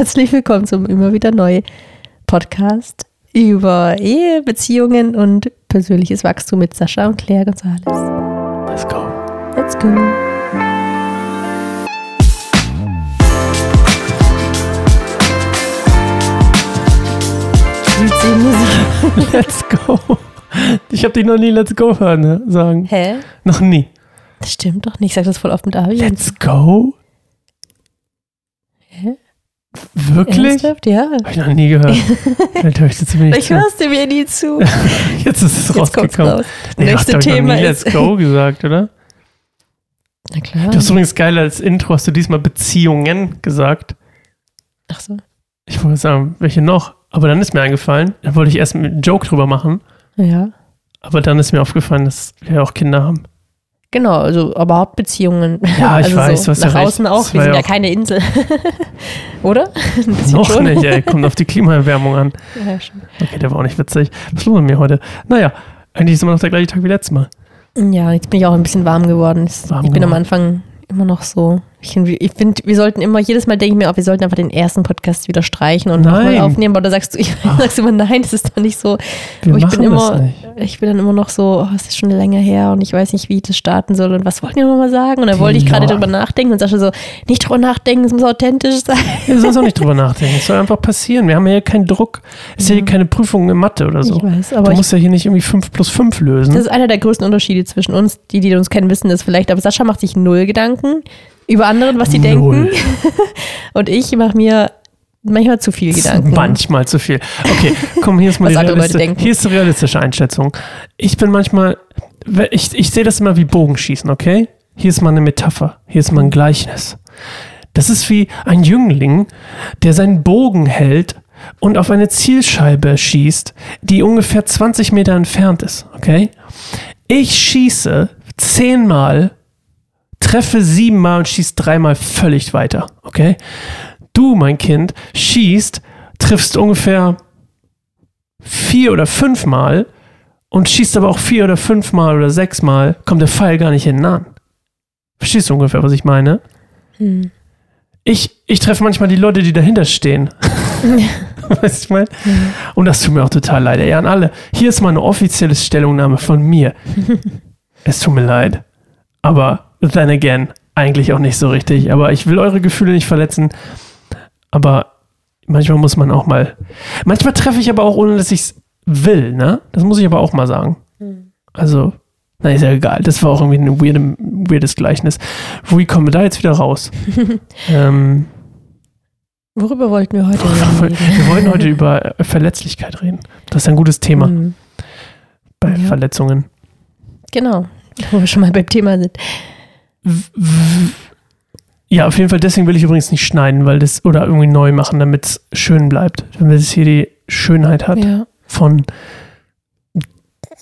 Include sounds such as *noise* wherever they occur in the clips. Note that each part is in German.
Herzlich willkommen zum immer wieder neu Podcast über Ehe, Beziehungen und persönliches Wachstum mit Sascha und Claire González. Let's go. Let's go. *laughs* Let's go. Ich habe dich noch nie Let's go hören ne, sagen. Hä? Noch nie. Das stimmt doch nicht. Ich sag das voll oft mit Abi. Let's go? Wirklich? Ernsthaft? Ja. Habe ich noch nie gehört. *laughs* Vielleicht höre ich dazu Ich zu. hörst du mir nie zu. *laughs* Jetzt ist es Jetzt rausgekommen. raus. Nee, Nächste hast Thema nie ist. Let's go gesagt, oder? Na klar. Du hast übrigens geil als Intro hast du diesmal Beziehungen gesagt. Ach so. Ich wollte sagen, welche noch? Aber dann ist mir eingefallen, da wollte ich erst einen Joke drüber machen, Ja. aber dann ist mir aufgefallen, dass wir auch Kinder haben. Genau, also aber Hauptbeziehungen. Ja, ich *laughs* also weiß, so, du ja nach recht. außen Das auch. Wir sind ja ja keine Insel. *laughs* Oder? *laughs* Noch schon. nicht, ey. Kommt auf die Klimaerwärmung an. Ja, schon. Okay, der war auch nicht witzig. Was ist los mit mir heute? Naja, eigentlich ist immer noch der gleiche Tag wie letztes Mal. ja, jetzt bin ich auch ein bisschen warm geworden. Es- Warm ich bin am. Anfang immer noch so. Ich, finde, wir sollten immer, jedes Mal denke ich mir, auch, wir sollten einfach den ersten Podcast wieder streichen und nochmal aufnehmen. Aber da sagst du, ich *laughs* sagst immer, nein, das ist doch nicht so. Wir Aber ich machen bin das immer, nicht. ich bin dann immer noch so, oh, es ist schon länger her und ich weiß nicht, wie ich das starten soll und was wollten wir nochmal sagen? Und dann wollte ich gerade drüber nachdenken und Sascha so, nicht drüber nachdenken, es muss authentisch sein. Ja, Du sollst auch nicht drüber nachdenken. Es soll einfach passieren. Wir haben ja hier keinen Druck. Es ist ja hier keine Prüfung in Mathe oder so. Ich weiß, Du aber ich musst ja hier nicht irgendwie 5 plus 5 lösen. Das ist einer der größten Unterschiede zwischen uns. Die, die uns kennen, wissen das vielleicht. Aber Sascha macht sich null Gedanken über andere, was sie Null. denken. *laughs* Und ich mache mir manchmal zu viel Gedanken. Manchmal zu viel. Okay, komm, hier ist mal die realistische, denken. hier ist die realistische Einschätzung. Ich bin manchmal, ich, ich sehe das immer wie Bogenschießen, okay? Hier ist mal eine Metapher, hier ist mal ein Gleichnis. Das ist wie ein Jüngling, der seinen Bogen hält und auf eine Zielscheibe schießt, die ungefähr 20 Meter entfernt ist, okay? Ich schieße zehnmal, treffe siebenmal und schieße dreimal völlig weiter, okay? Du, mein Kind, schießt, triffst ungefähr vier oder fünfmal und schießt aber auch vier oder fünfmal oder sechsmal, kommt der Pfeil gar nicht hinten an. Verstehst du ungefähr, was ich meine? Hm. Ich, ich treffe manchmal die Leute, die dahinter stehen. *laughs* weißt du, ich meine? Und das tut mir auch total leid. Ja, an alle. Hier ist mal eine offizielle Stellungnahme von mir. *laughs* es tut mir leid. Aber then again, eigentlich auch nicht so richtig. Aber ich will eure Gefühle nicht verletzen. Aber manchmal muss man auch mal. Manchmal treffe ich aber auch, ohne dass ich es will, ne? Das muss ich aber auch mal sagen. Also, na, ist ja egal. Das war auch irgendwie ein weirde, weirdes Gleichnis. Wie kommen wir da jetzt wieder raus? *laughs* ähm, Worüber wollten wir heute reden? *laughs* wir wollten heute über Verletzlichkeit reden. Das ist ein gutes Thema Hm. bei Ja. Verletzungen. Genau, wo wir schon mal beim Thema sind. Ja, auf jeden Fall, deswegen will ich übrigens nicht schneiden, weil das oder irgendwie neu machen, damit es schön bleibt. Damit es hier die Schönheit hat Ja. von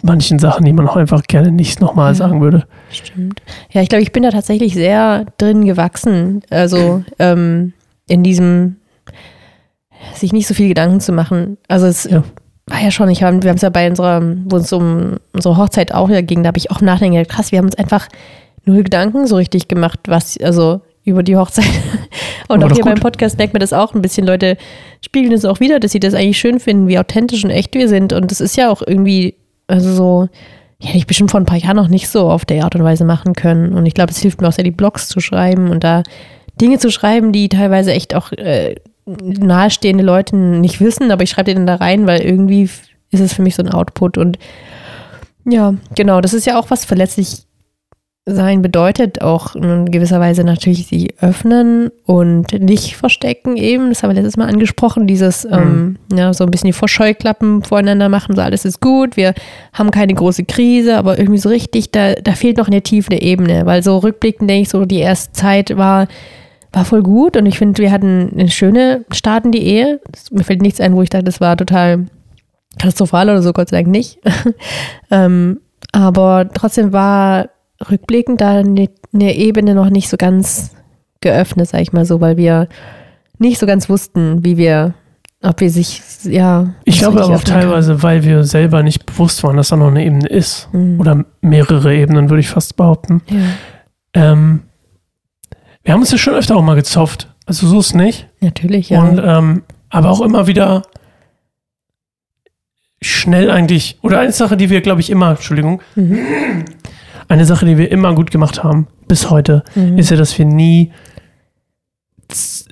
manchen Sachen, die man auch einfach gerne nicht nochmal Ja. sagen würde. Stimmt. Ja, ich glaube, ich bin da tatsächlich sehr drin gewachsen. Also *laughs* ähm, in diesem sich nicht so viel Gedanken zu machen. Also es Ja. war ja schon, ich hab, wir haben es ja bei unserer, wo es um unsere Hochzeit auch ja ging, da habe ich auch Nachdenken krass, wir haben uns einfach null Gedanken so richtig gemacht, was, also über die Hochzeit. *laughs* Und auch hier beim gut. Podcast merkt man das auch ein bisschen. Leute spiegeln es auch wieder, dass sie das eigentlich schön finden, wie authentisch und echt wir sind. Und das ist ja auch irgendwie, also so, ja, hätte ich bestimmt vor ein paar Jahren noch nicht so auf der Art und Weise machen können. Und ich glaube, es hilft mir auch sehr, die Blogs zu schreiben und da Dinge zu schreiben, die teilweise echt auch äh, nahestehende Leute nicht wissen, aber ich schreibe die dann da rein, weil irgendwie ist es für mich so ein Output. Und ja, genau, das ist ja auch was verletzlich sein bedeutet, auch in gewisser Weise natürlich sie öffnen und nicht verstecken eben. Das haben wir letztes Mal angesprochen, dieses ähm, ja, so ein bisschen die Vorscheuklappen voreinander machen, so alles ist gut, wir haben keine große Krise, aber irgendwie so richtig, da, da fehlt noch eine tiefe Ebene, weil so rückblickend denke ich so, die erste Zeit war, war voll gut und ich finde, wir hatten eine schöne Start in die Ehe. Mir fällt nichts ein, wo ich dachte, das war total katastrophal oder so, Gott sei Dank nicht. *laughs* ähm, aber trotzdem war rückblickend da eine, eine Ebene noch nicht so ganz geöffnet, sag ich mal so, weil wir nicht so ganz wussten, wie wir, ob wir sich, ja. Ich glaube aber auch teilweise, weil wir selber nicht bewusst waren, dass da noch eine Ebene ist. Mhm. Oder mehrere Ebenen, würde ich fast behaupten. Ja. Ähm, wir haben uns ja schon öfter auch mal gezofft. Also so ist nicht. Natürlich, ja. Und ähm, aber auch immer wieder schnell eigentlich, oder eine Sache, die wir, glaube ich, immer, Entschuldigung, Mhm. Eine Sache, die wir immer gut gemacht haben, bis heute, Mhm. ist ja, dass wir nie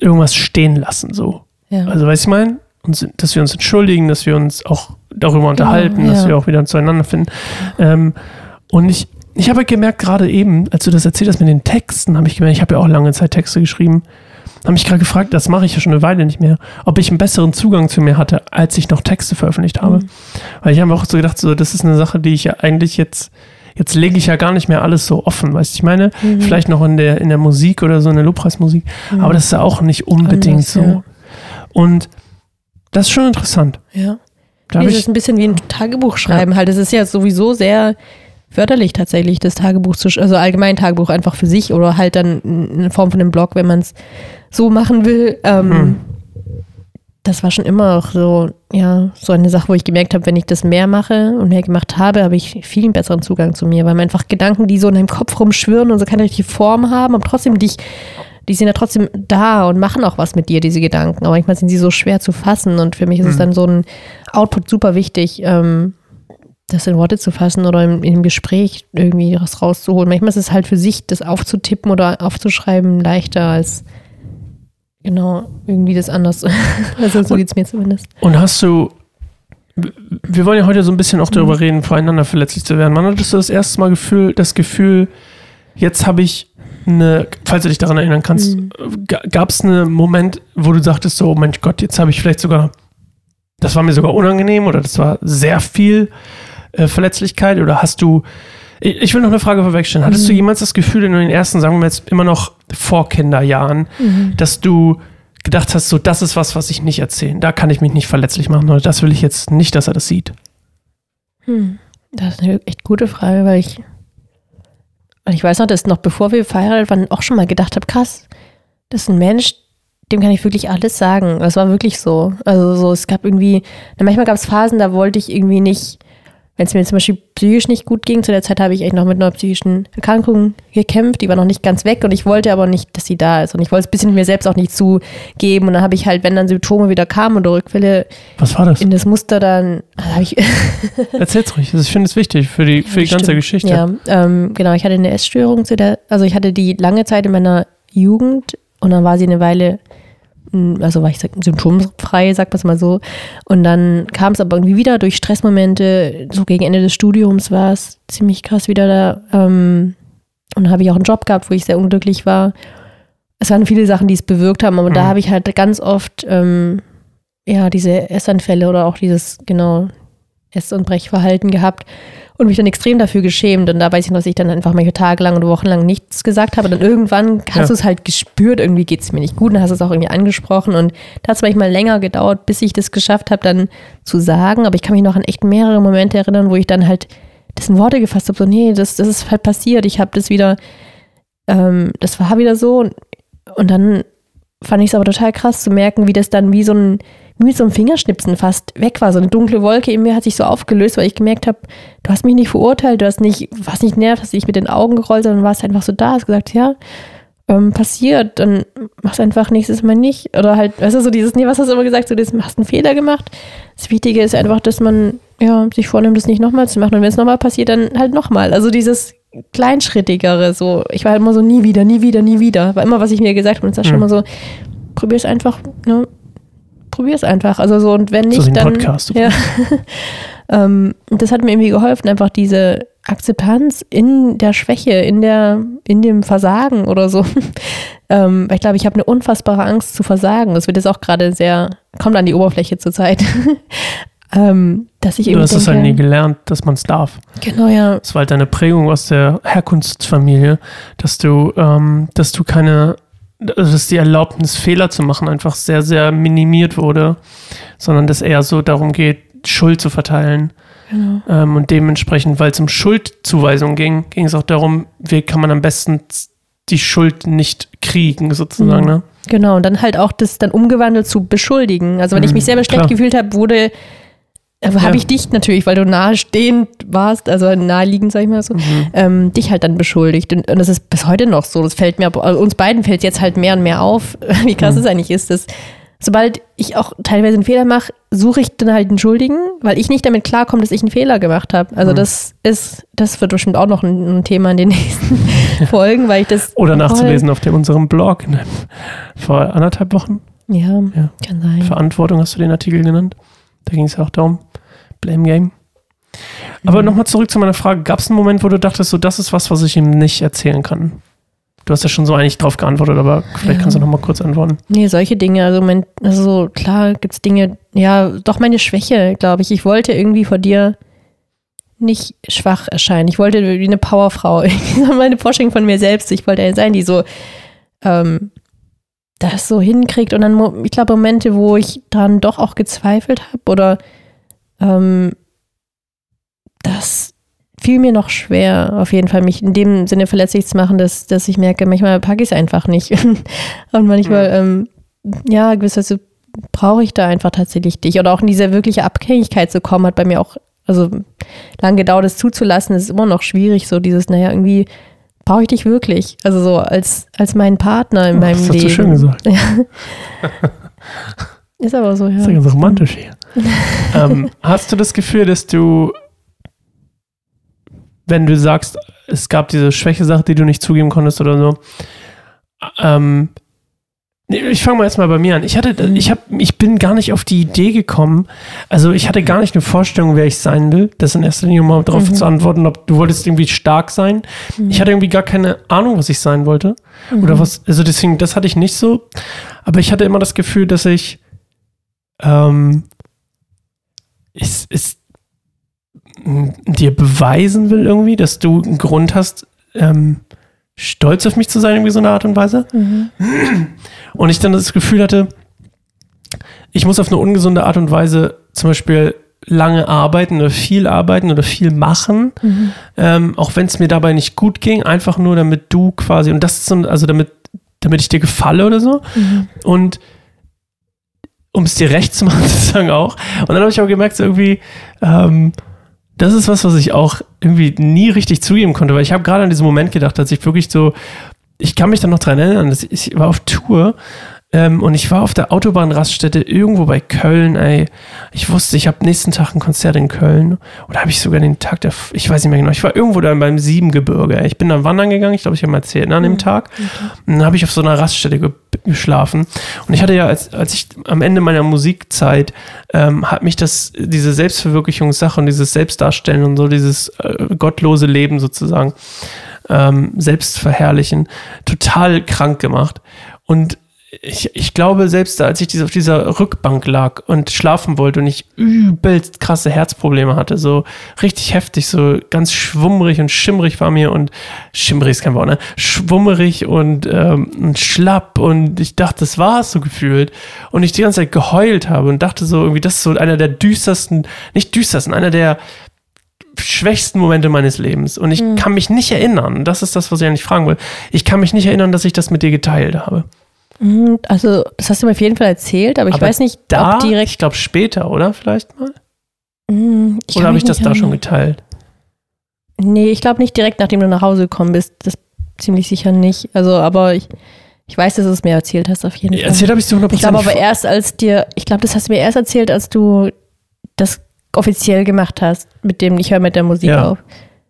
irgendwas stehen lassen, so. ja. Also, weißt du, ich meine? Dass wir uns entschuldigen, dass wir uns auch darüber unterhalten, dass ja. wir auch wieder zueinander finden. Ähm, und ich, ich habe gemerkt, gerade eben, als du das erzählt hast mit den Texten, habe ich gemerkt, ich habe ja auch lange Zeit Texte geschrieben, habe mich gerade gefragt, das mache ich ja schon eine Weile nicht mehr, ob ich einen besseren Zugang zu mir hatte, als ich noch Texte veröffentlicht habe. Mhm. Weil ich habe auch so gedacht, so, das ist eine Sache, die ich ja eigentlich jetzt, jetzt lege ich ja gar nicht mehr alles so offen, weißt du, ich meine, Mhm. vielleicht noch in der, in der Musik oder so, in der Lobpreismusik, Mhm. aber das ist ja auch nicht unbedingt Anders, so. ja. Und das ist schon interessant. ja. Da Nee, ich, ist ein bisschen wie ein Tagebuch schreiben halt. Es ist ja sowieso sehr förderlich tatsächlich, das Tagebuch zu, also allgemein Tagebuch einfach für sich oder halt dann in Form von einem Blog, wenn man es so machen will. Ähm, Hm. Das war schon immer auch so, ja, so eine Sache, wo ich gemerkt habe, wenn ich das mehr mache und mehr gemacht habe, habe ich viel besseren Zugang zu mir, weil man einfach Gedanken, die so in deinem Kopf rumschwirren und so keine richtige Form haben, aber trotzdem dich, die sind ja trotzdem da und machen auch was mit dir, diese Gedanken. Aber manchmal sind sie so schwer zu fassen und für mich ist es Mhm. dann so ein Output super wichtig, ähm, das in Worte zu fassen oder im, im Gespräch irgendwie was rauszuholen. Manchmal ist es halt für sich, das aufzutippen oder aufzuschreiben, leichter als genau irgendwie das anders. *laughs* also so geht es mir zumindest. und hast du, wir wollen ja heute so ein bisschen auch Mhm. darüber reden, voreinander verletzlich zu werden. Wann hattest du das erste Mal Gefühl, das Gefühl, jetzt habe ich eine, falls du dich daran erinnern kannst, Mhm. gab es einen Moment, wo du sagtest, so, oh Mensch Gott, jetzt habe ich vielleicht sogar, das war mir sogar unangenehm oder das war sehr viel äh, Verletzlichkeit oder hast du, ich will noch eine Frage vorwegstellen, hattest du Mhm. jemals das Gefühl in den ersten, sagen wir jetzt immer noch vor Kinderjahren, dass du gedacht hast, so, das ist was, was ich nicht erzählen, da kann ich mich nicht verletzlich machen oder das will ich jetzt nicht, dass er das sieht? Hm. Das ist eine echt gute Frage, weil ich, weil ich weiß noch, dass noch bevor wir verheiratet waren, auch schon mal gedacht habe, krass, das ist ein Mensch, dem kann ich wirklich alles sagen. Das war wirklich so. Also so, es gab irgendwie, manchmal gab es Phasen, da wollte ich irgendwie nicht, wenn es mir zum Beispiel psychisch nicht gut ging, zu der Zeit habe ich echt noch mit einer psychischen Erkrankung gekämpft, die war noch nicht ganz weg und ich wollte aber nicht, dass sie da ist und ich wollte es ein bisschen mir selbst auch nicht zugeben und dann habe ich halt, wenn dann Symptome wieder kamen oder Rückfälle Was war das? in das Muster, dann also habe ich *laughs* Erzähl's ruhig, das- ich finde es wichtig für die, für die ganze Stimmt. Geschichte. Ja, ähm, genau. Ich hatte eine Essstörung zu der, also ich hatte die lange Zeit in meiner Jugend und dann war sie eine Weile, also war ich symptomfrei, sagt man es mal so. Und dann kam es aber irgendwie wieder durch Stressmomente, so gegen Ende des Studiums war es ziemlich krass wieder da. Ähm, und dann habe ich auch einen Job gehabt, wo ich sehr unglücklich war. Es waren viele Sachen, die es bewirkt haben, aber da Mhm. habe ich halt ganz oft ähm, ja diese Essanfälle oder auch dieses genau Ess- und Brechverhalten gehabt und mich dann extrem dafür geschämt. Und da weiß ich noch, dass ich dann einfach mal tagelang oder wochenlang nichts gesagt habe. Und dann irgendwann hast Ja. du es halt gespürt, irgendwie geht es mir nicht gut. Und hast es auch irgendwie angesprochen. Und da hat es manchmal länger gedauert, bis ich das geschafft habe, dann zu sagen. Aber ich kann mich noch an echt mehrere Momente erinnern, wo ich dann halt das in Worte gefasst habe. So, nee, das, das ist halt passiert. Ich habe das wieder, ähm, das war wieder so. Und, und dann fand ich es aber total krass zu merken, wie das dann wie so ein, wie mit so einem Fingerschnipsen fast weg war. So eine dunkle Wolke in mir hat sich so aufgelöst, weil ich gemerkt habe, du hast mich nicht verurteilt, du hast nicht, warst nicht nervt, hast nicht mit den Augen gerollt, sondern warst einfach so da, hast gesagt, ja, ähm, passiert, dann mach's einfach nächstes Mal nicht. Oder halt, weißt du, so dieses, nee, was hast du immer gesagt, so das hast einen Fehler gemacht. Das Wichtige ist einfach, dass man ja, sich vornimmt, das nicht nochmal zu machen. Und wenn es nochmal passiert, dann halt nochmal. Also dieses kleinschrittigere, so, ich war halt immer so, nie wieder, nie wieder, nie wieder. War immer, was ich mir gesagt habe. Und es war schon Mhm. immer so, probier's einfach, ne? Probier's einfach. Also so, und wenn nicht, So dann. Podcast. Ja. *laughs* ähm, und das hat mir irgendwie geholfen, einfach diese Akzeptanz in der Schwäche, in der, in dem Versagen oder so. *laughs* ähm, weil ich glaube, ich habe eine unfassbare Angst zu versagen. Das wird jetzt auch gerade sehr, kommt an die Oberfläche zurzeit. *laughs* ähm, dass ich Du hast es halt nie gelernt, dass man es darf. Genau, ja. Das war halt deine Prägung aus der Herkunftsfamilie, dass du, ähm, dass du keine, dass die Erlaubnis, Fehler zu machen, einfach sehr, sehr minimiert wurde, sondern dass eher so darum geht, Schuld zu verteilen. Genau. Ähm, und dementsprechend, weil es um Schuldzuweisung ging, ging es auch darum, wie kann man am besten die Schuld nicht kriegen, sozusagen. Mhm. Ne? Genau, und dann halt auch das dann umgewandelt zu beschuldigen. Also wenn ich Mhm, mich selber schlecht klar. gefühlt habe, wurde aber Ja. habe ich dich natürlich, weil du nahestehend warst, also naheliegend, sag ich mal so, Mhm. ähm, dich halt dann beschuldigt. Und, und das ist bis heute noch so. Das fällt mir, also uns beiden fällt es jetzt halt mehr und mehr auf, *laughs* wie krass Mhm. es eigentlich ist, dass sobald ich auch teilweise einen Fehler mache, suche ich dann halt einen Schuldigen, weil ich nicht damit klarkomme, dass ich einen Fehler gemacht habe. Also Mhm. das ist, das wird bestimmt auch noch ein, ein Thema in den *laughs* nächsten *laughs* Folgen, weil ich das Oder nachzulesen auf dem, unserem Blog. Ne? Vor anderthalb Wochen. Ja, Ja. kann sein. Verantwortung hast du den Artikel genannt. Da ging es ja auch darum. Blame Game. Aber Mhm. nochmal zurück zu meiner Frage. Gab es einen Moment, wo du dachtest, so, das ist was, was ich ihm nicht erzählen kann? Du hast ja schon so eigentlich drauf geantwortet, aber vielleicht Ja. kannst du nochmal kurz antworten. Nee, solche Dinge. Also, mein, also so, klar gibt's Dinge, ja, doch meine Schwäche, glaube ich. Ich wollte irgendwie vor dir nicht schwach erscheinen. Ich wollte wie eine Powerfrau. *laughs* Meine Vorstellung von mir selbst. Ich wollte eine sein, die so ähm, das so hinkriegt. Und dann, ich glaube, Momente, wo ich dann doch auch gezweifelt habe oder ähm, das fiel mir noch schwer, auf jeden Fall, mich in dem Sinne verletzlich zu machen, dass, dass ich merke, manchmal packe ich es einfach nicht. *laughs* Und manchmal, ähm, ja, gewisserweise brauche ich da einfach tatsächlich dich. Oder auch in diese wirkliche Abhängigkeit zu kommen, hat bei mir auch, also lange gedauert, das zuzulassen, ist immer noch schwierig, so dieses, naja, irgendwie brauche ich dich wirklich. Also so als, als meinen Partner in Oh, meinem das hast Leben. du schön gesagt. *laughs* Ist aber so, ja. Das ist ja ganz romantisch hier. *laughs* ähm, hast du das Gefühl, dass du, wenn du sagst, es gab diese Schwäche-Sache, die du nicht zugeben konntest oder so, ähm, ich fange mal erstmal bei mir an. Ich hatte, ich hab, ich bin gar nicht auf die Idee gekommen. Also ich hatte gar nicht eine Vorstellung, wer ich sein will. Das in erster Linie, um mal darauf Mhm. zu antworten, ob du wolltest irgendwie stark sein. Ich hatte irgendwie gar keine Ahnung, was ich sein wollte. Mhm. Oder was, also deswegen, das hatte ich nicht so. Aber ich hatte immer das Gefühl, dass ich ähm, es, es m, dir beweisen will irgendwie, dass du einen Grund hast, ähm, stolz auf mich zu sein, irgendwie so eine Art und Weise. Mhm. *clears throat* Und ich dann das Gefühl hatte, ich muss auf eine ungesunde Art und Weise zum Beispiel lange arbeiten oder viel arbeiten oder viel machen, Mhm. ähm, auch wenn es mir dabei nicht gut ging, einfach nur damit du quasi, und das ist so, also damit, damit ich dir gefalle oder so. Mhm. Und um es dir recht zu machen, *laughs* sozusagen auch. Und dann habe ich auch gemerkt, so irgendwie, ähm, das ist was, was ich auch irgendwie nie richtig zugeben konnte, weil ich habe gerade an diesen Moment gedacht, dass ich wirklich so, ich kann mich dann noch dran erinnern, dass ich war auf Tour ähm, und ich war auf der Autobahnraststätte irgendwo bei Köln, ey. Ich wusste, ich habe nächsten Tag ein Konzert in Köln. Oder habe ich sogar den Tag der, ich weiß nicht mehr genau, ich war irgendwo da beim Siebengebirge. Ey. Ich bin dann wandern gegangen, ich glaube, ich habe mal erzählt, ne, an dem Tag. Und dann habe ich auf so einer Raststätte ge geschlafen. Und ich hatte ja, als, als ich am Ende meiner Musikzeit, ähm, hat mich das, diese Selbstverwirklichungssache und dieses Selbstdarstellen und so, dieses äh, gottlose Leben sozusagen, ähm, Selbstverherrlichen, total krank gemacht. Und ich, ich glaube, selbst als ich auf dieser Rückbank lag und schlafen wollte und ich übelst krasse Herzprobleme hatte, so richtig heftig, so ganz schwummerig und schimmrig war mir und schimmrig ist kein Wort, ne? Schwummerig und, ähm, und schlapp und ich dachte, das war es so gefühlt. Und ich die ganze Zeit geheult habe und dachte so, irgendwie, das ist so einer der düstersten, nicht düstersten, einer der schwächsten Momente meines Lebens. Und ich kann mich nicht erinnern, das ist das, was ich eigentlich fragen will. Ich kann mich nicht erinnern, dass ich das mit dir geteilt habe. Mhm, Also, das hast du mir auf jeden Fall erzählt, aber ich Aber weiß nicht, Da, ob direkt. ich glaube später, oder? Vielleicht mal? Mhm, kann oder habe ich das da schon geteilt? Nee, ich glaube nicht direkt, nachdem du nach Hause gekommen bist. Das ziemlich sicher nicht. Also, aber ich, ich weiß, dass du es mir erzählt hast, auf jeden Fall. Erzählt habe ich zu 100% ich glaube aber erst, als dir, ich glaube, das hast du mir erst erzählt, als du das offiziell gemacht hast, mit dem Ich höre mit der Musik Ja. auf.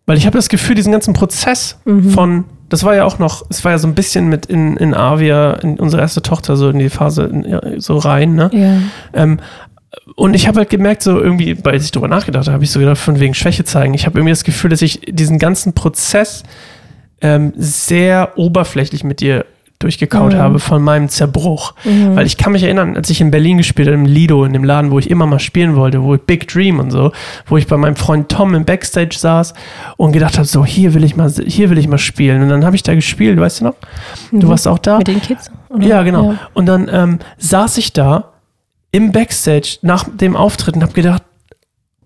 Weil ich habe das Gefühl, diesen ganzen Prozess Mhm. von, das war ja auch noch, es war ja so ein bisschen mit in, in Avia, in unsere erste Tochter, so in die Phase in, so rein, ne? Ja. Ähm, und ich habe halt gemerkt, so irgendwie, weil ich drüber nachgedacht habe, habe ich so gedacht, von wegen Schwäche zeigen. Ich habe irgendwie das Gefühl, dass ich diesen ganzen Prozess ähm, sehr oberflächlich mit dir durchgekaut Mhm. habe von meinem Zerbruch. Mhm. Weil ich kann mich erinnern, als ich in Berlin gespielt habe, im Lido, in dem Laden, wo ich immer mal spielen wollte, wo ich Big Dream und so, wo ich bei meinem Freund Tom im Backstage saß und gedacht habe, so, hier will ich mal, hier will ich mal spielen. Und dann habe ich da gespielt, weißt du noch? Du Mhm. warst auch da. Mit den Kids? oder? Ja, genau. Und dann ähm, saß ich da im Backstage nach dem Auftritt und habe gedacht,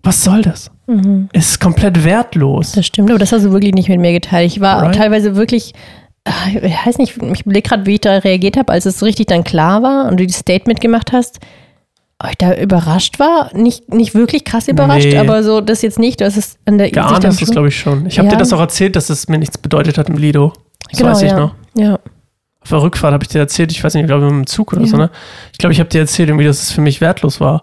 was soll das? Mhm. Es ist komplett wertlos. Das stimmt, aber das hast du wirklich nicht mit mir geteilt. Ich war Right. teilweise wirklich, ich weiß nicht, ich überlege gerade, wie ich da reagiert habe, als es richtig dann klar war und du das Statement gemacht hast. ob ich da überrascht war. Nicht, nicht wirklich krass überrascht, Nee. aber so, das jetzt nicht. Das ist an der Geahnt hast du es, glaube ich, schon. Ich habe Ja. dir das auch erzählt, dass es mir nichts bedeutet hat im Lido. Das Genau, weiß ich ja. noch. Ja. Auf der Rückfahrt habe ich dir erzählt, ich weiß nicht, ich glaube im Zug oder Ja. so, ne? Ich glaube, ich habe dir erzählt, irgendwie, dass es für mich wertlos war.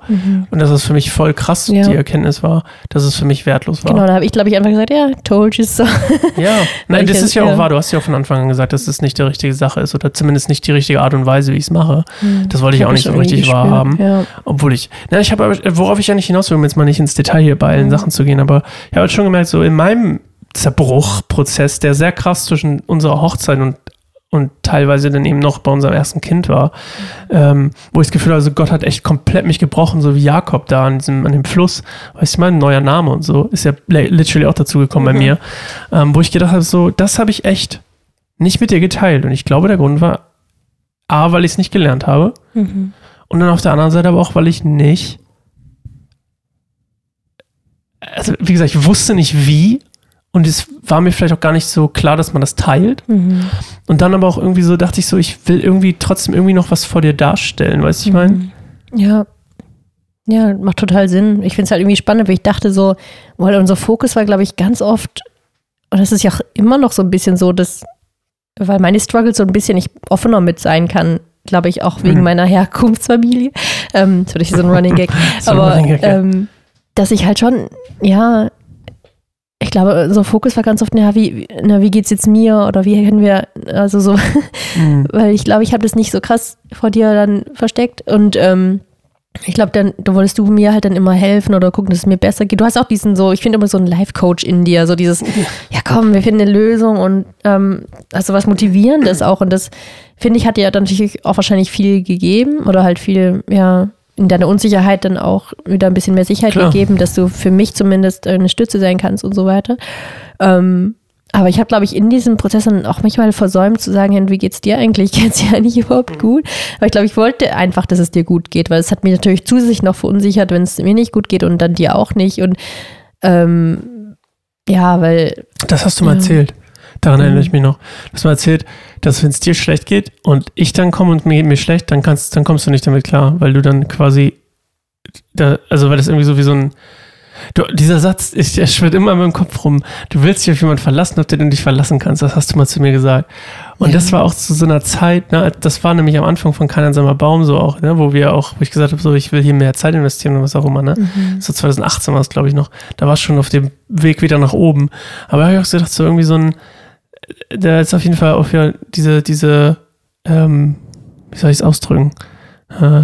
Und dass es für mich voll krass Ja. die Erkenntnis war, dass es für mich wertlos war. Genau, da habe ich, glaube ich, einfach gesagt, ja, told you so. *laughs* Ja, nein, das ist ja auch ja. wahr. Du hast ja auch von Anfang an gesagt, dass es nicht die richtige Sache ist oder zumindest nicht die richtige Art und Weise, wie ich es mache. Das wollte ich auch nicht so richtig gespürt, wahrhaben. Ja. Obwohl ich, na, ich habe, aber- worauf ich eigentlich hinaus will, um jetzt mal nicht ins Detail hier bei allen Mhm. Sachen zu gehen, aber ich habe halt schon gemerkt, so in meinem Zerbruchprozess, der sehr krass zwischen unserer Hochzeit und, und teilweise dann eben noch bei unserem ersten Kind war, ähm, wo ich das Gefühl habe, also Gott hat echt komplett mich gebrochen, so wie Jakob da an, diesem, an dem Fluss, weißt du, mein neuer Name und so, ist ja li- literally auch dazu gekommen bei mir, ähm, wo ich gedacht habe, so, das habe ich echt nicht mit dir geteilt und ich glaube, der Grund war, A, weil ich es nicht gelernt habe, Mhm. und dann auf der anderen Seite aber auch, weil ich nicht. Also, wie gesagt, ich wusste nicht wie. Und es war mir vielleicht auch gar nicht so klar, dass man das teilt. Mhm. Und dann aber auch irgendwie so dachte ich so, ich will irgendwie trotzdem irgendwie noch was vor dir darstellen, weißt du, ich meine? Ja. Ja, macht total Sinn. Ich finde es halt irgendwie spannend, weil ich dachte so, weil unser Fokus war, glaube ich, ganz oft, und das ist ja auch immer noch so ein bisschen so, dass, weil meine Struggles so ein bisschen ich offener mit sein kann, glaube ich, auch wegen Mhm. meiner Herkunftsfamilie. Ähm, das wird so ein Running Gag. *laughs* So ein Aber Running Gag, ja. ähm, dass ich halt schon, ja, ich glaube, unser Fokus war ganz oft, na, wie, na, wie geht's jetzt mir oder wie können wir, also so, Mhm. *laughs* weil ich glaube, ich habe das nicht so krass vor dir dann versteckt und ähm, ich glaube, dann da wolltest du mir halt dann immer helfen oder gucken, dass es mir besser geht. Du hast auch diesen so, ich finde immer so einen Life-Coach in dir, so dieses, ja komm, wir finden eine Lösung und ähm, also was Motivierendes auch und das finde ich hat dir dann natürlich auch wahrscheinlich viel gegeben oder halt viel, ja, in deiner Unsicherheit dann auch wieder ein bisschen mehr Sicherheit Klar. gegeben, dass du für mich zumindest eine Stütze sein kannst und so weiter. Ähm, aber ich habe, glaube ich, in diesem Prozess dann auch manchmal versäumt zu sagen, hey, wie geht's dir eigentlich? *laughs* Geht's dir eigentlich überhaupt gut? Aber ich glaube, ich wollte einfach, dass es dir gut geht, weil es hat mich natürlich zusätzlich noch verunsichert, wenn es mir nicht gut geht und dann dir auch nicht. Und ähm, ja, weil Das hast du mal Ja. erzählt. Daran erinnere Mhm. ich mich noch. Du hast mal erzählt, dass wenn es dir schlecht geht und ich dann komme und mir geht mir schlecht, dann kannst, dann kommst du nicht damit klar, weil du dann quasi, da, also weil das irgendwie so wie so ein, du, dieser Satz, ist, der schwirrt immer in meinem Kopf rum. Du willst dich auf jemanden verlassen, auf den du dich verlassen kannst. Das hast du mal zu mir gesagt. Und Ja. das war auch zu so einer Zeit, ne, das war nämlich am Anfang von Kein einsamer Baum so auch, ne, wo wir auch, wo ich gesagt habe, so, ich will hier mehr Zeit investieren und was auch immer, ne. So 2018 war es, glaube ich, noch. Da war es schon auf dem Weg wieder nach oben. Aber da habe ich auch gedacht, so irgendwie so ein, da ist auf jeden Fall auch wieder diese, diese, ähm, wie soll ich es ausdrücken? Äh,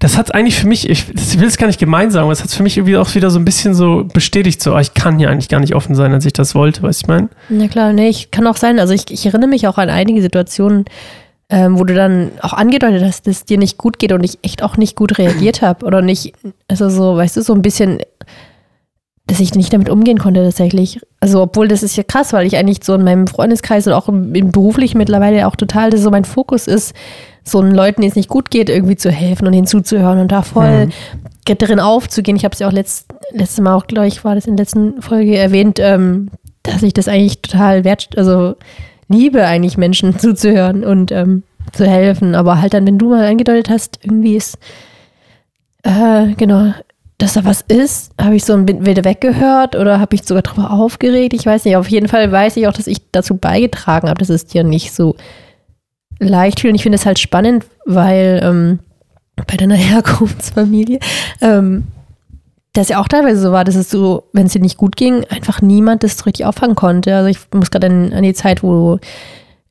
das hat eigentlich für mich, ich, ich will es gar nicht gemein sagen, aber es hat für mich irgendwie auch wieder so ein bisschen so bestätigt, so, ah, ich kann hier eigentlich gar nicht offen sein, als ich das wollte, weißt du, ich meine? Na klar, nee, ich kann auch sein. Also ich, ich erinnere mich auch an einige Situationen, ähm, wo du dann auch angedeutet hast, dass es dir nicht gut geht und ich echt auch nicht gut reagiert habe oder nicht, also so, weißt du, so ein bisschen, dass ich nicht damit umgehen konnte tatsächlich. Also obwohl das ist ja krass, weil ich eigentlich so in meinem Freundeskreis und auch im, im beruflich mittlerweile auch total, dass so mein Fokus ist, so einen Leuten, denen es nicht gut geht, irgendwie zu helfen und hinzuzuhören und da voll drin aufzugehen. Ich habe es ja auch letzt, letztes Mal auch, glaube ich, war das in der letzten Folge erwähnt, ähm, dass ich das eigentlich total wert, also liebe eigentlich Menschen *laughs* zuzuhören und ähm, zu helfen. Aber halt dann, wenn du mal angedeutet hast, irgendwie ist, äh, genau, dass da was ist, habe ich so ein wieder weggehört oder habe ich sogar drüber aufgeregt. Ich weiß nicht, auf jeden Fall weiß ich auch, dass ich dazu beigetragen habe, dass es dir nicht so leicht fiel. Und ich finde es halt spannend, weil ähm, bei deiner *laughs* Herkunftsfamilie ähm, das ja auch teilweise so war, dass es so, wenn es dir nicht gut ging, einfach niemand das richtig auffangen konnte. Also ich muss gerade an, an die Zeit, wo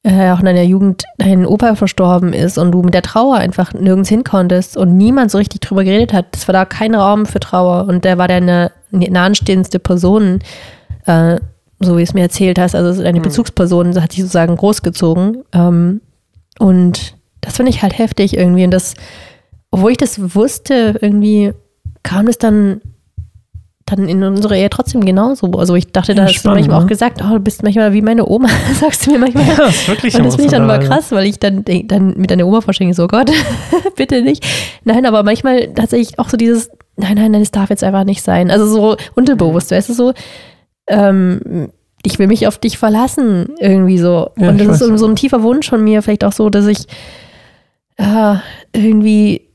äh, auch in deiner Jugend dein Opa verstorben ist und du mit der Trauer einfach nirgends hin konntest und niemand so richtig drüber geredet hat. Es war da kein Raum für Trauer und der war deine nahenstehendste Person, äh, so wie es mir erzählt hast, also deine Bezugsperson hat sich sozusagen großgezogen. Ähm, und das finde ich halt heftig irgendwie. Und das, obwohl ich das wusste, irgendwie kam es dann, dann in unserer Ehe trotzdem genauso. Also ich dachte, Ja, da hast du manchmal auch ne? gesagt, oh, du bist manchmal wie meine Oma, *laughs* sagst du mir manchmal. Ja, ist wirklich Und das finde ich dann immer emotional. krass, weil ich dann, dann mit deiner Oma vorstelle, so Gott, *laughs* bitte nicht. Nein, aber manchmal tatsächlich auch so dieses, nein, nein, nein, das darf jetzt einfach nicht sein. Also so unterbewusst, weißt du, so, ähm, ich will mich auf dich verlassen, irgendwie so. Ja, Und das ist so, so ein tiefer Wunsch von mir, vielleicht auch so, dass ich äh, irgendwie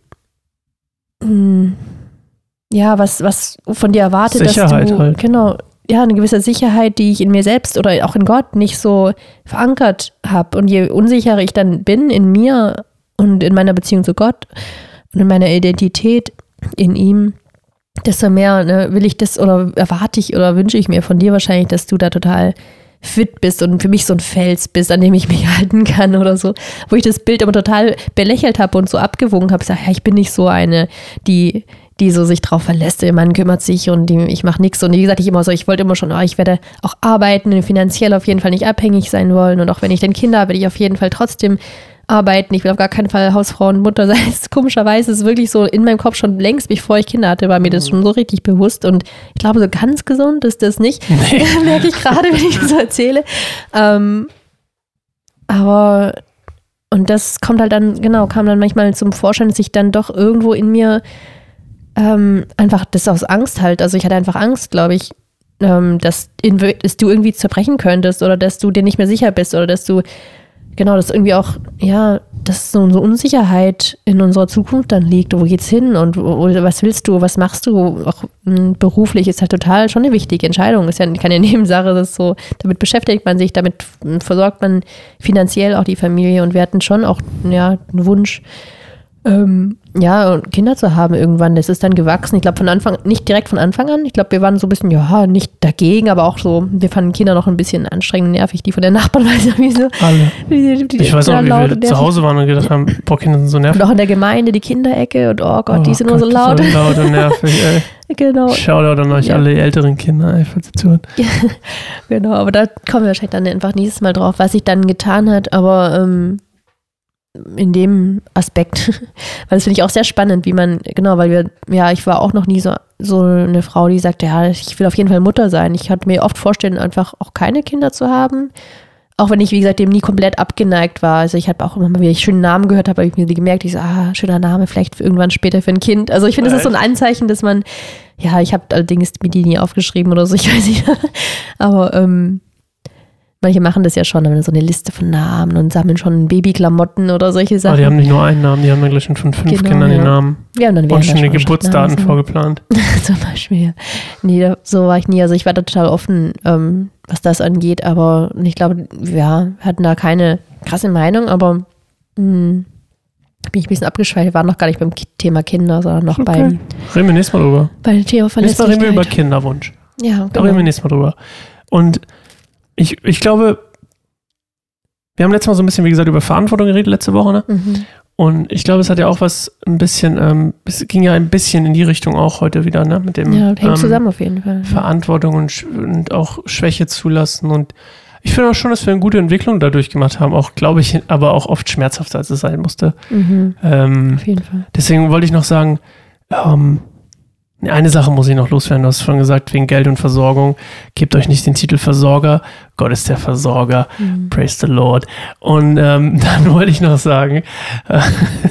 ja, was, was von dir erwartet, Sicherheit dass du, halt. genau, ja, eine gewisse Sicherheit, die ich in mir selbst oder auch in Gott nicht so verankert habe. Und je unsicherer ich dann bin in mir und in meiner Beziehung zu Gott und in meiner Identität in ihm, desto mehr ne, will ich das oder erwarte ich oder wünsche ich mir von dir wahrscheinlich, dass du da total fit bist und für mich so ein Fels bist, an dem ich mich *laughs* halten kann oder so. Wo ich das Bild aber total belächelt habe und so abgewogen habe, gesagt, ja, ich bin nicht so eine, die die so sich drauf verlässt, der Mann kümmert sich und die, ich mache nichts. Und wie gesagt, ich immer so, ich wollte immer schon, oh, ich werde auch arbeiten, finanziell auf jeden Fall nicht abhängig sein wollen. Und auch wenn ich dann Kinder habe, werde ich auf jeden Fall trotzdem arbeiten. Ich will auf gar keinen Fall Hausfrau und Mutter sein. *laughs* Komischerweise ist es wirklich so in meinem Kopf schon längst, bevor ich Kinder hatte, war mir das schon so richtig bewusst. Und ich glaube, so ganz gesund ist das nicht. Nee. *laughs* Merke ich gerade, wenn ich das so erzähle. Ähm, aber, und das kommt halt dann, genau, kam dann manchmal zum Vorschein, dass ich dann doch irgendwo in mir ähm, einfach das aus Angst halt. Also ich hatte einfach Angst, glaube ich, ähm, dass, in, dass du irgendwie zerbrechen könntest oder dass du dir nicht mehr sicher bist oder dass du, genau, dass irgendwie auch, ja, dass so eine Unsicherheit in unserer Zukunft dann liegt. Wo geht's hin und wo, was willst du, was machst du? Auch m, hm, beruflich ist halt total schon eine wichtige Entscheidung. Ist ja keine *laughs* Nebensache, das ist so, damit beschäftigt man sich, damit versorgt man finanziell auch die Familie und wir hatten schon auch, ja, einen Wunsch, ähm, ja, Kinder zu haben irgendwann, das ist dann gewachsen. Ich glaube von Anfang, nicht direkt von Anfang an. Ich glaube, wir waren so ein bisschen, ja, nicht dagegen, aber auch so, wir fanden Kinder noch ein bisschen anstrengend, nervig, die von der Nachbarn, weiß ich nicht so. Alle. Die, die, ich weiß auch, wie wir zu Hause waren und gedacht haben, boah, Kinder sind so nervig. Und auch in der Gemeinde, die Kinderecke und oh Gott, oh die sind Gott, nur so laut. So laut und nervig, ey. *laughs* Genau. Shoutout an euch ja. alle älteren Kinder, ey, falls ihr zuhört. *laughs* genau, aber da kommen wir wahrscheinlich dann einfach nächstes Mal drauf, was sich dann getan hat, aber ähm, in dem Aspekt, *laughs* weil das finde ich auch sehr spannend, wie man, genau, weil wir, ja, ich war auch noch nie so, so eine Frau, die sagte, ja, ich will auf jeden Fall Mutter sein. Ich hatte mir oft vorstellen, einfach auch keine Kinder zu haben. Auch wenn ich, wie gesagt, dem nie komplett abgeneigt war. Also ich habe auch immer, wenn ich schönen Namen gehört habe, habe ich mir die gemerkt, ich so, ah, schöner Name, vielleicht irgendwann später für ein Kind. Also ich finde, das ist so ein Anzeichen, dass man, ja, ich habe allerdings mir die nie aufgeschrieben oder so, *laughs* ich weiß nicht. Aber ähm, Manche machen das ja schon, haben so eine Liste von Namen und sammeln schon Babyklamotten oder solche Sachen. Aber die haben nicht nur einen Namen, die haben dann gleich schon von fünf genau, Kindern ja. den Namen. Ja, und dann und schon die Geburtsdaten vorgeplant. *laughs* Zum Beispiel. Nee, so war ich nie. Also ich war da total offen, ähm, was das angeht, aber ich glaube, ja, hatten da keine krasse Meinung, aber mh, hm, bin ich ein bisschen abgeschweift, war noch gar nicht beim Thema Kinder, sondern noch okay. beim. Reden wir nächstes Mal drüber. Bei dem Thema Nächstes Mal reden wir über Kinderwunsch. Ja, genau. Da reden wir nächstes Mal drüber. Und ich, ich glaube, wir haben letztes Mal so ein bisschen, wie gesagt, über Verantwortung geredet letzte Woche, ne? Mhm. Und ich glaube, es hat ja auch was ein bisschen, ähm, es ging ja ein bisschen in die Richtung auch heute wieder, ne? Mit dem ja, hängt ähm, zusammen auf jeden Fall. Verantwortung und, und auch Schwäche zulassen. Und ich finde auch schon, dass wir eine gute Entwicklung dadurch gemacht haben. Auch, glaube ich, aber auch oft schmerzhafter, als es sein musste. Mhm. Ähm, auf jeden Fall. Deswegen wollte ich noch sagen, ähm, eine Sache muss ich noch loswerden. Du hast schon gesagt, wegen Geld und Versorgung. Gebt euch nicht den Titel Versorger. Gott ist der Versorger. Mhm. Praise the Lord. Und ähm, *laughs* dann wollte ich noch sagen, äh,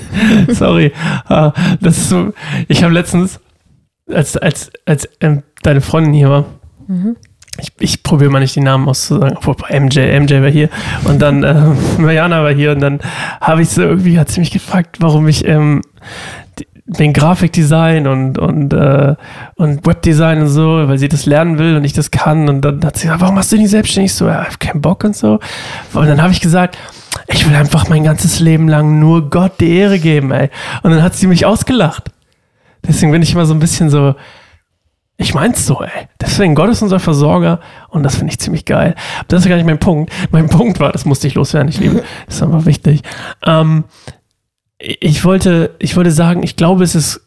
*laughs* sorry, äh, das ist so, ich habe letztens, als, als, als ähm, deine Freundin hier war, mhm. ich, ich probiere mal nicht die Namen auszusagen, wobei MJ, MJ war hier und dann äh, *laughs* Mariana war hier und dann habe ich so irgendwie, hat sie mich gefragt, warum ich ähm, wegen Grafikdesign und, und, äh, und Webdesign und so, weil sie das lernen will und ich das kann. Und dann hat sie gesagt, warum machst du nicht selbstständig? So, ja, ich habe keinen Bock und so. Und dann habe ich gesagt, ich will einfach mein ganzes Leben lang nur Gott die Ehre geben, ey. Und dann hat sie mich ausgelacht. Deswegen bin ich immer so ein bisschen so, ich mein's so, ey. Deswegen, Gott ist unser Versorger und das finde ich ziemlich geil. Das ist gar nicht mein Punkt. Mein Punkt war, das musste ich loswerden, ich liebe, das ist einfach wichtig. Ähm, ich wollte, ich wollte sagen, ich glaube, es ist,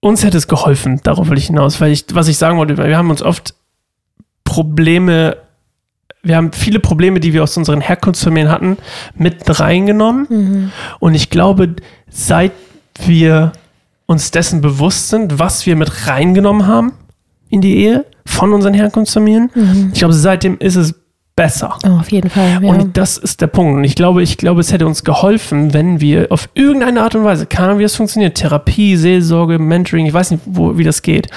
uns hätte es geholfen, darauf will ich hinaus, weil ich, was ich sagen wollte, wir haben uns oft Probleme, wir haben viele Probleme, die wir aus unseren Herkunftsfamilien hatten, mit reingenommen. Mhm. Und ich glaube, seit wir uns dessen bewusst sind, was wir mit reingenommen haben in die Ehe von unseren Herkunftsfamilien, mhm. ich glaube, seitdem ist es besser. Oh, auf jeden Fall. Ja. Und das ist der Punkt. Und ich glaube, ich glaube, es hätte uns geholfen, wenn wir auf irgendeine Art und Weise, keine Ahnung, wie das funktioniert, Therapie, Seelsorge, Mentoring, ich weiß nicht, wo, wie das geht.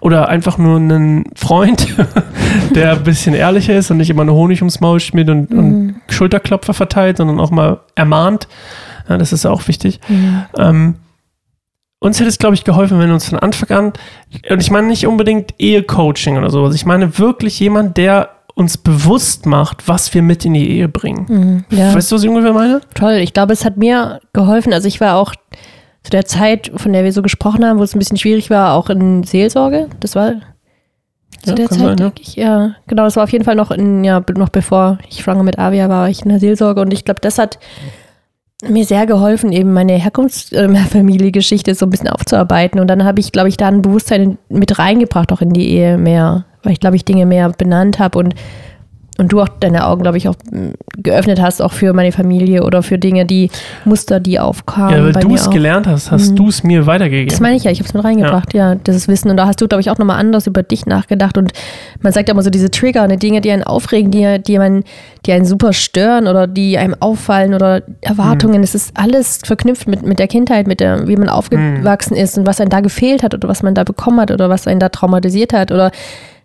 Oder einfach nur einen Freund, *laughs* der ein bisschen ehrlicher ist und nicht immer nur Honig ums Maul schmiert und, mhm. und Schulterklopfer verteilt, sondern auch mal ermahnt. Ja, das ist auch wichtig. Mhm. Ähm, uns hätte es, glaube ich, geholfen, wenn uns von Anfang an, und ich meine nicht unbedingt Ehecoaching oder sowas, ich meine wirklich jemand, der uns bewusst macht, was wir mit in die Ehe bringen. Mhm, ja. Weißt du, was ich ungefähr meine? Toll. Ich glaube, es hat mir geholfen. Also ich war auch zu der Zeit, von der wir so gesprochen haben, wo es ein bisschen schwierig war, auch in Seelsorge. Das war zu Ja, der Zeit, sein, ja. denke ich. Ja, genau. Das war auf jeden Fall noch in, ja, noch bevor ich schwanger mit Avia war, war ich in der Seelsorge. Und ich glaube, das hat mir sehr geholfen, eben meine Herkunftsfamiliegeschichte so ein bisschen aufzuarbeiten. Und dann habe ich, glaube ich, da ein Bewusstsein mit reingebracht, auch in die Ehe mehr, weil ich, glaube ich, Dinge mehr benannt habe und und du auch deine Augen, glaube ich, auch mm, geöffnet hast, auch für meine Familie oder für Dinge, die Muster, die aufkamen. Ja, weil du es gelernt hast, hast Mhm. du es mir weitergegeben. Das meine ich ja, ich habe es mit reingebracht, ja. dieses Wissen. Und da hast du, glaube ich, auch nochmal anders über dich nachgedacht. Und man sagt ja immer so diese Trigger, ne, Dinge, die einen aufregen, die, die, man, die einen super stören oder die einem auffallen oder Erwartungen. Es ist alles verknüpft mit, mit der Kindheit, mit der, wie man aufgewachsen ist und was einem da gefehlt hat oder was man da bekommen hat oder was einen da traumatisiert hat. Oder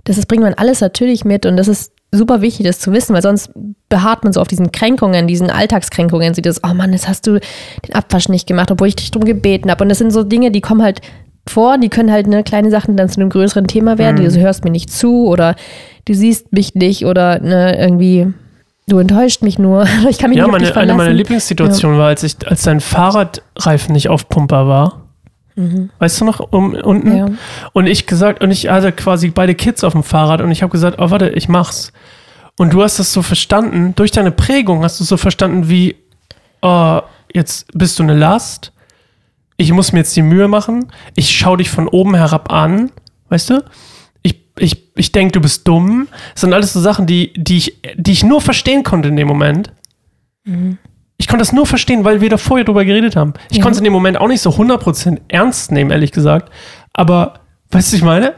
das ist, bringt man alles natürlich mit und das ist super wichtig, das zu wissen, weil sonst beharrt man so auf diesen Kränkungen, diesen Alltagskränkungen, sieht das, oh Mann, jetzt hast du den Abwasch nicht gemacht, obwohl ich dich drum gebeten habe. Und das sind so Dinge, die kommen halt vor, die können halt ne, kleine Sachen dann zu einem größeren Thema werden, Mhm. du hörst mir nicht zu oder du siehst mich nicht oder ne, irgendwie du enttäuscht mich nur. *laughs* Ich kann mich ja, nicht auf dich meine, eine verlassen. meiner Lieblingssituationen war, als ich, als dein Fahrradreifen nicht aufpumpbar war. Weißt du noch, um, unten? Mhm. Ja. Und ich gesagt, und ich hatte quasi beide Kids auf dem Fahrrad und ich habe gesagt, oh warte, ich mach's. Und du hast das so verstanden, durch deine Prägung hast du so verstanden wie, oh, jetzt bist du eine Last, ich muss mir jetzt die Mühe machen, ich schaue dich von oben herab an, weißt du? Ich, ich, ich denke, du bist dumm. Das sind alles so Sachen, die, die, ich, die ich nur verstehen konnte in dem Moment. Ich konnte das nur verstehen, weil wir da vorher drüber geredet haben. Ich Ja. konnte es in dem Moment auch nicht so 100% ernst nehmen, ehrlich gesagt. Aber, weißt du, was ich meine?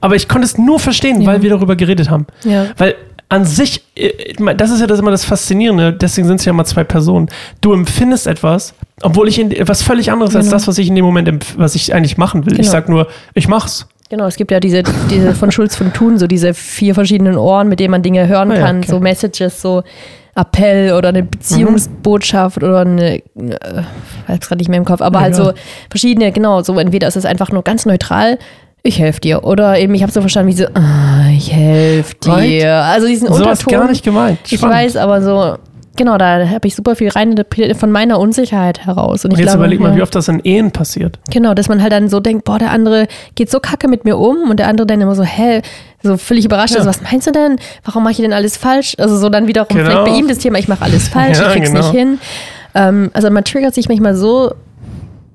Aber ich konnte es nur verstehen, Ja. weil wir darüber geredet haben. Ja. Weil an sich, äh, das ist ja das immer das Faszinierende, deswegen sind es ja immer zwei Personen. Du empfindest etwas, obwohl ich in, was völlig anderes als Genau. das, was ich in dem Moment, was ich eigentlich machen will. Ich Genau. sag nur, ich mach's. Genau, es gibt ja diese, diese von Schulz von Thun, so diese vier verschiedenen Ohren, mit denen man Dinge hören Ah ja, kann, okay. so Messages, so Appell oder eine Beziehungsbotschaft oder eine, äh, ich gerade nicht mehr im Kopf, aber Ja, halt so verschiedene, genau, so entweder ist es einfach nur ganz neutral, ich helfe dir, oder eben, ich habe so verstanden, wie so, ah, ich helfe dir. Right. Also diesen So Unterton. gar nicht gemeint. Ich Spannend. weiß, aber so, genau, da habe ich super viel rein von meiner Unsicherheit heraus. Und ich Und jetzt glaube, überleg mal, ja. wie oft das in Ehen passiert. Genau, dass man halt dann so denkt, boah, der andere geht so kacke mit mir um und der andere dann immer so, hä, so völlig überrascht Ja. ist, was meinst du denn? Warum mache ich denn alles falsch? Also so dann wiederum Genau. vielleicht bei ihm das Thema, ich mache alles falsch, *laughs* Ja, ich krieg's genau. nicht hin. Ähm, also man triggert sich manchmal so,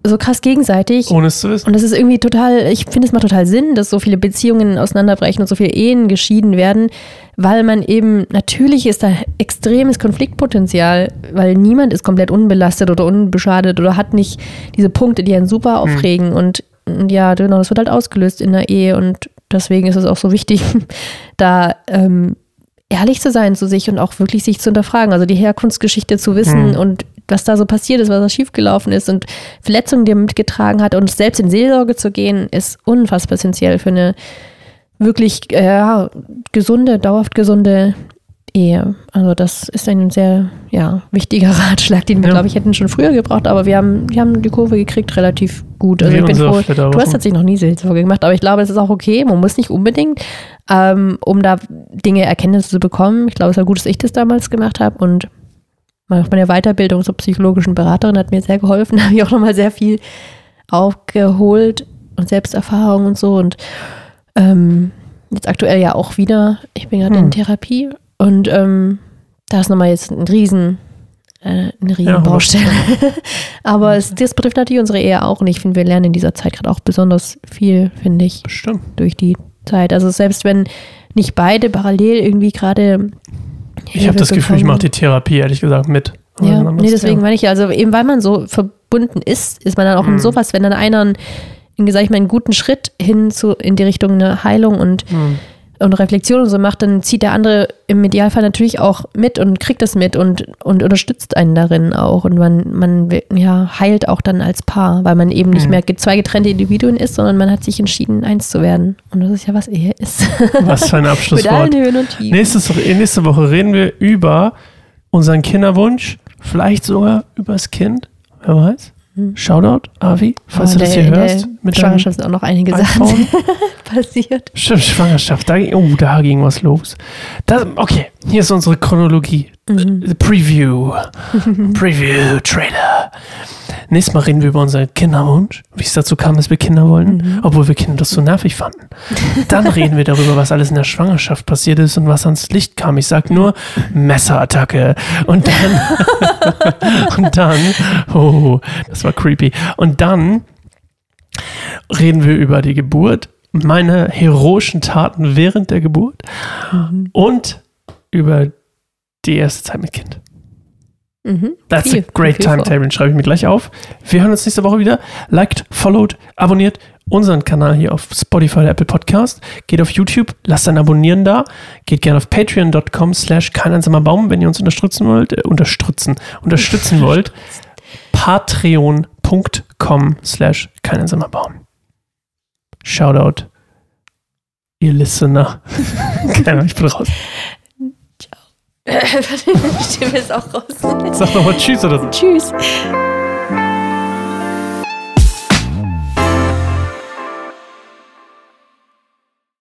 so krass gegenseitig. Ohne es zu wissen. Und das ist irgendwie total, ich finde es macht total Sinn, dass so viele Beziehungen auseinanderbrechen und so viele Ehen geschieden werden, weil man eben, natürlich ist da extremes Konfliktpotenzial, weil niemand ist komplett unbelastet oder unbeschadet oder hat nicht diese Punkte, die einen super aufregen und, und ja, genau, das wird halt ausgelöst in der Ehe und deswegen ist es auch so wichtig, *laughs* da ähm, ehrlich zu sein zu sich und auch wirklich sich zu hinterfragen, also die Herkunftsgeschichte zu wissen Mhm. und was da so passiert ist, was da schiefgelaufen ist und Verletzungen, die er mitgetragen hat und selbst in Seelsorge zu gehen, ist unfassbar essentiell für eine wirklich äh, gesunde, dauerhaft gesunde Ehe. Also das ist ein sehr ja, wichtiger *laughs* Ratschlag, den wir, Ja. glaube ich, hätten schon früher gebraucht, aber wir haben, wir haben die Kurve gekriegt relativ gut. Also ich bin froh, du hast tatsächlich noch nie Seelsorge gemacht, aber ich glaube, es ist auch okay, man muss nicht unbedingt, ähm, um da Dinge, Erkenntnisse zu bekommen. Ich glaube, es war gut, dass ich das damals gemacht habe und meine Weiterbildung zur psychologischen Beraterin hat mir sehr geholfen. *laughs* Da habe ich auch nochmal sehr viel aufgeholt und Selbsterfahrung und so. Und ähm, jetzt aktuell ja auch wieder. Ich bin gerade Hm. in Therapie und ähm, da ist nochmal jetzt ein riesen, äh, eine riesen Ja, Baustelle. *laughs* Aber es, das betrifft natürlich unsere Ehe auch und ich finde, wir lernen in dieser Zeit gerade auch besonders viel, finde ich Bestimmt. durch die Zeit. Also selbst wenn nicht beide parallel irgendwie gerade. Ich habe das Gefühl, ich mache die Therapie, ehrlich gesagt, mit. Ja, nee, deswegen meine ich ja, also eben weil man so verbunden ist, ist man dann auch in Mhm. sowas, wenn dann einer, einen, in, sag ich mal, einen guten Schritt hin zu, in die Richtung eine Heilung und, Hm. Und Reflexion und so macht, dann zieht der andere im Idealfall natürlich auch mit und kriegt das mit und, und unterstützt einen darin auch. Und man, man ja, heilt auch dann als Paar, weil man eben nicht Mhm. mehr zwei getrennte Individuen ist, sondern man hat sich entschieden, eins zu werden. Und das ist ja, was Ehe ist. *laughs* Was für ein Mit Abschlusswort. allen Höhen und Tiefen. Nächstes, nächste Woche reden wir über unseren Kinderwunsch, vielleicht sogar über das Kind, wer weiß. Shoutout, Avi, falls Oh, du das in hier der- hörst. Mit Schwangerschaft sind auch noch einige. Sachen *laughs* passiert. Stimmt, Schwangerschaft. Da, oh, da ging was los. Das, okay, hier ist unsere Chronologie. Äh, Preview. *laughs* Preview, Trailer. Nächstes Mal reden wir über unseren Kinderwunsch, wie es dazu kam, dass wir Kinder wollten, obwohl wir Kinder das so nervig fanden. Dann *laughs* reden wir darüber, was alles in der Schwangerschaft passiert ist und was ans Licht kam. Ich sag nur Messerattacke. Und dann, und dann, oh, das war creepy. Und dann reden wir über die Geburt, meine heroischen Taten während der Geburt und über die erste Zeit mit Kind. Mhm. That's Viel, a great timetable, schreibe ich mir gleich auf. Wir hören uns nächste Woche wieder. Liked, followed, abonniert unseren Kanal hier auf Spotify oder Apple Podcast. Geht auf YouTube, lasst ein Abonnieren da. Geht gerne auf patreon.com slash kein einsamer Baum, wenn ihr uns unterstützen wollt. Äh, unterstützen, unterstützen wollt. *laughs* Patreon.com slash kein einsamer Baum. Shoutout, ihr Listener. *laughs* Keine ich bin raus. Warte, die Stimme ist auch raus. Sag doch mal Tschüss oder so. Tschüss.